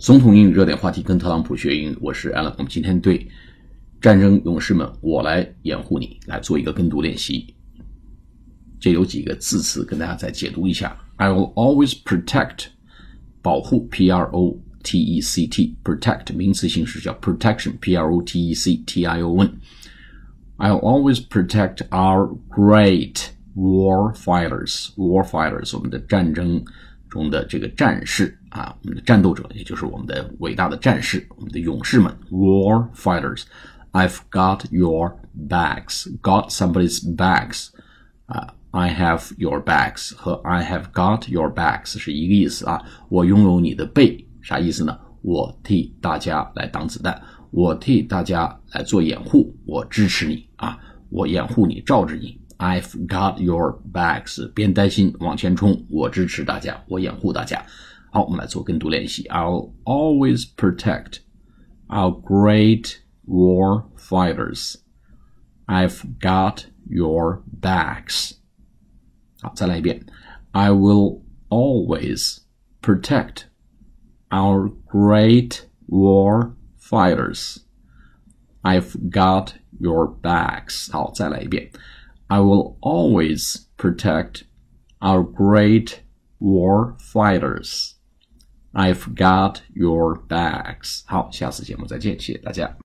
总统英语热点话题，跟特朗普学英语，我是 Alan。我们今天对战争勇士们，我来掩护你，来做一个跟读练习。这有几个字词跟大家再解读一下。I will always protect，保护，P R O T E C T，protect 名词形式叫 protection，P R O T E C T I O N。I'll always protect our great war fighters. War fighters，我们的战争中的这个战士啊，我们的战斗者，也就是我们的伟大的战士，我们的勇士们，war fighters。I've got your bags. Got somebody's bags. 啊，I have your bags 和 I have got your bags 是一个意思啊。我拥有你的背，啥意思呢？我替大家来挡子弹，我替大家来做掩护，我支持你啊，我掩护你，罩着你。I've got your backs，别担心，往前冲，我支持大家，我掩护大家。好，我们来做跟读练习。I'll always protect our great war fighters. I've got your backs. 好，再来一遍。I will always protect our great war fighters. I've got your backs. 好，再来一遍。 I will always protect our great war fighters. I've got your backs. 好，下次节目再见，谢谢大家。